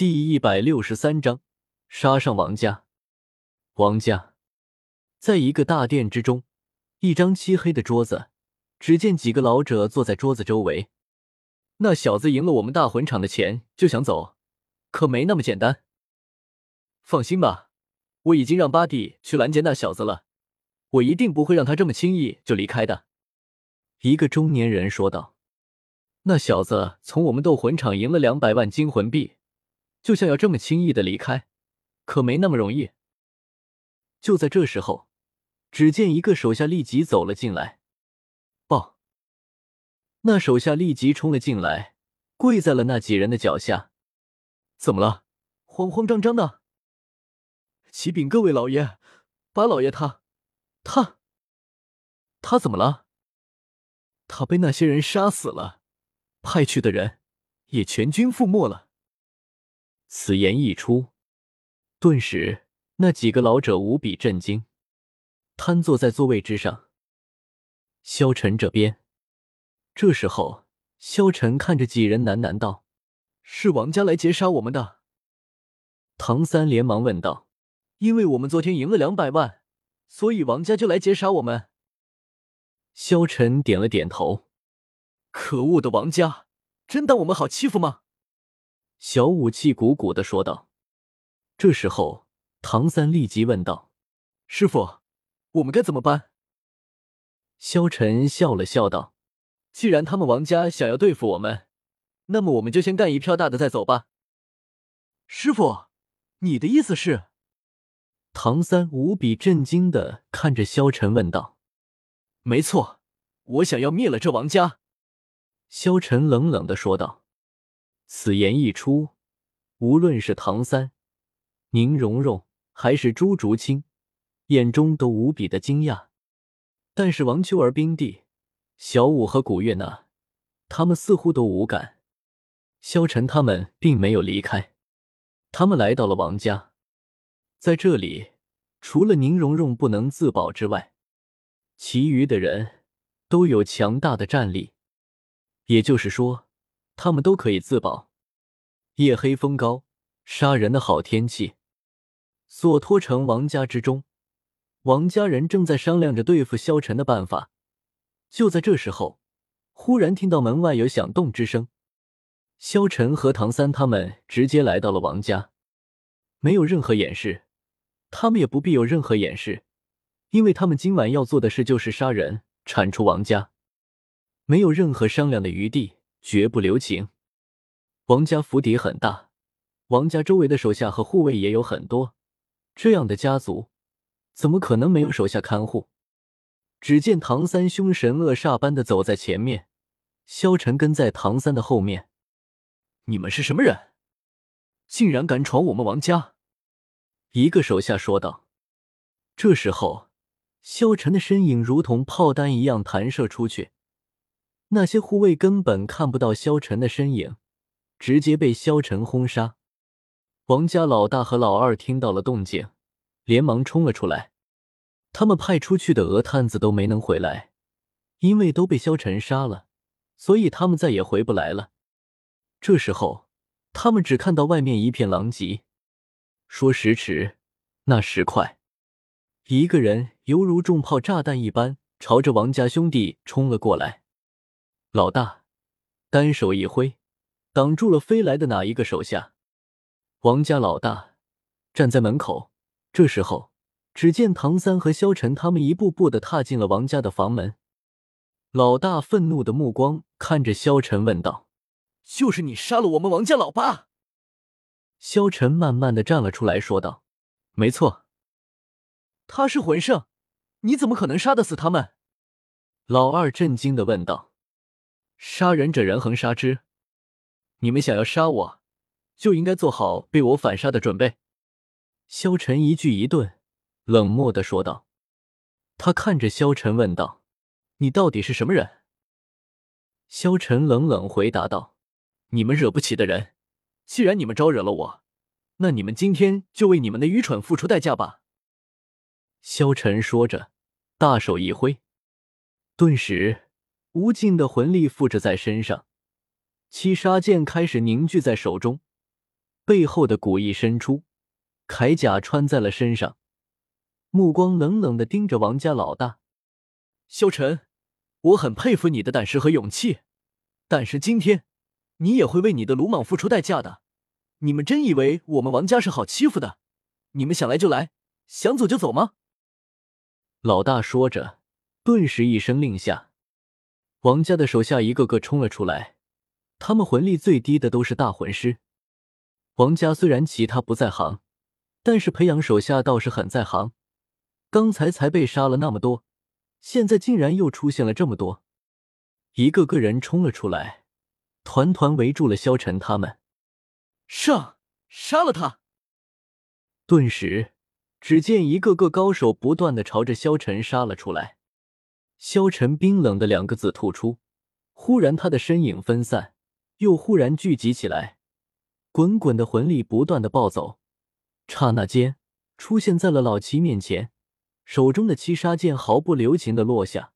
第一百六十三章，杀上王家。王家，在一个大殿之中，一张漆黑的桌子，只见几个老者坐在桌子周围。那小子赢了我们大魂场的钱就想走，可没那么简单。放心吧，我已经让八弟去拦截那小子了，我一定不会让他这么轻易就离开的。一个中年人说道。那小子从我们斗魂场赢了两百万金魂币，就像要这么轻易的离开，可没那么容易。就在这时候，只见一个手下立即走了进来，报。那手下立即冲了进来，跪在了那几人的脚下。怎么了？慌慌张张的。启禀各位老爷，八老爷他，他，他怎么了？他被那些人杀死了。派去的人也全军覆没了。此言一出，顿时那几个老者无比震惊，瘫坐在座位之上。萧晨这边，这时候，萧晨看着几人喃喃道：“是王家来劫杀我们的。”唐三连忙问道：“因为我们昨天赢了两百万，所以王家就来劫杀我们？”萧晨点了点头。可恶的王家，真当我们好欺负吗？小五气鼓鼓的说道。这时候，唐三立即问道：“师傅，我们该怎么办？”萧晨笑了笑道：“既然他们王家想要对付我们，那么我们就先干一票大的再走吧。”师傅，你的意思是？唐三无比震惊的看着萧晨问道：“没错，我想要灭了这王家。”萧晨冷冷的说道：“此言一出，无论是唐三、宁荣荣还是朱竹清，眼中都无比的惊讶。但是王秋儿、冰帝、小舞和古月娜，他们似乎都无感。萧晨他们并没有离开，他们来到了王家，在这里，除了宁荣荣不能自保之外，其余的人都有强大的战力。”也就是说，他们都可以自保。夜黑风高，杀人的好天气。索托城王家之中，王家人正在商量着对付萧晨的办法。就在这时候，忽然听到门外有响动之声。萧晨和唐三他们直接来到了王家，没有任何掩饰，他们也不必有任何掩饰，因为他们今晚要做的事就是杀人，铲除王家。没有任何商量的余地，绝不留情。王家府邸很大，王家周围的手下和护卫也有很多。这样的家族，怎么可能没有手下看护？只见唐三凶神恶煞般的走在前面，萧晨跟在唐三的后面。你们是什么人？竟然敢闯我们王家？一个手下说道。这时候，萧晨的身影如同炮弹一样弹射出去。那些护卫根本看不到萧晨的身影，直接被萧晨轰杀。王家老大和老二听到了动静，连忙冲了出来。他们派出去的鹅探子都没能回来，因为都被萧晨杀了，所以他们再也回不来了。这时候，他们只看到外面一片狼藉。说时迟，那时快，一个人犹如重炮炸弹一般，朝着王家兄弟冲了过来。老大单手一挥，挡住了飞来的哪一个手下。王家老大站在门口。这时候，只见唐三和萧晨他们一步步的踏进了王家的房门。老大愤怒的目光看着萧晨问道：“就是你杀了我们王家老八？”萧晨慢慢的站了出来说道：“没错，他是魂圣，你怎么可能杀得死他们？”老二震惊的问道。杀人者人恒杀之，你们想要杀我，就应该做好被我反杀的准备。”萧晨一句一顿，冷漠的说道。他看着萧晨问道：“你到底是什么人？”萧晨冷冷回答道：“你们惹不起的人，既然你们招惹了我，那你们今天就为你们的愚蠢付出代价吧。”萧晨说着，大手一挥，顿时。无尽的魂力附着在身上，七杀剑开始凝聚在手中，背后的古意伸出，铠甲穿在了身上，目光冷冷的盯着王家老大萧晨。我很佩服你的胆识和勇气，但是今天你也会为你的鲁莽付出代价的。你们真以为我们王家是好欺负的？你们想来就来，想走就走吗？老大说着，顿时一声令下，王家的手下一个个冲了出来。他们魂力最低的都是大魂师。王家虽然其他不在行，但是培养手下倒是很在行。刚才才被杀了那么多。现在竟然又出现了这么多，一个个人冲了出来，团团围住了萧晨他们。上，杀了他！顿时，只见一个个高手不断的朝着萧晨杀了出来。萧晨冰冷的两个字吐出，忽然他的身影分散，又忽然聚集起来，滚滚的魂力不断的暴走，刹那间出现在了老七面前。手中的七杀剑毫不留情的落下，